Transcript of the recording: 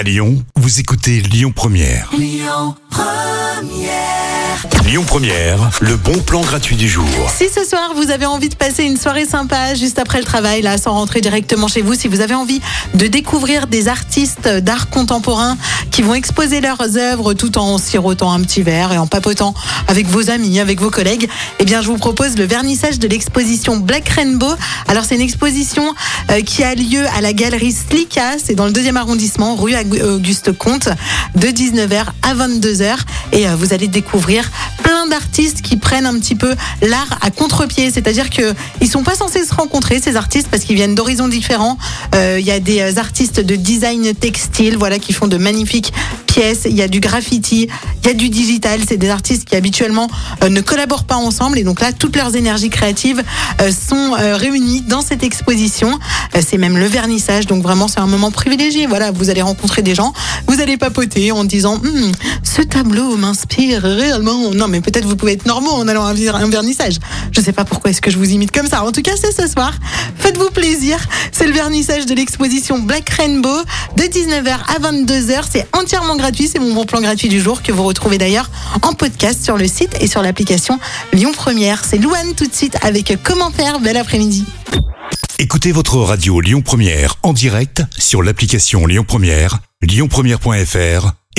À Lyon, vous écoutez Lyon Première. Lyon Première. le bon plan gratuit du jour. Si ce soir vous avez envie de passer une soirée sympa juste après le travail, là, sans rentrer directement chez vous, si vous avez envie de découvrir des artistes d'art contemporain qui vont exposer leurs œuvres tout en sirotant un petit verre et en papotant avec vos amis, avec vos collègues, eh bien, je vous propose le vernissage de l'exposition Black Rainbow. Alors, c'est une exposition euh, qui a lieu à la galerie Slika, c'est dans le deuxième arrondissement, rue Auguste Comte, de 19h à 22h. Et euh, vous allez découvrir d'artistes qui prennent un petit peu l'art à contre-pied. C'est-à-dire que ils sont pas censés se rencontrer, ces artistes, parce qu'ils viennent d'horizons différents. Euh, il y a des artistes de design textile, voilà, qui font de magnifiques pièces. Il y a du graffiti, il y a du digital. C'est des artistes qui habituellement euh, ne collaborent pas ensemble. Et donc là, toutes leurs énergies créatives euh, sont réunies dans cette exposition. c'est même le vernissage. Donc vraiment, c'est un moment privilégié. Voilà, vous allez rencontrer des gens, vous allez papoter en disant, hum, ce tableau m'inspire réellement. Non, mais peut-être vous pouvez être normaux en allant à un vernissage. Je sais pas pourquoi est-ce que je vous imite comme ça. En tout cas, c'est ce soir. Faites-vous plaisir. C'est le vernissage de l'exposition Black Rainbow de 19h à 22h. C'est entièrement gratuit. C'est mon bon plan gratuit du jour que vous retrouvez d'ailleurs en podcast sur le site et sur l'application Lyon Première. C'est Louane tout de suite avec Comment faire. Bel après-midi. Écoutez votre radio Lyon Première en direct sur l'application Lyon Première, lyonpremière.fr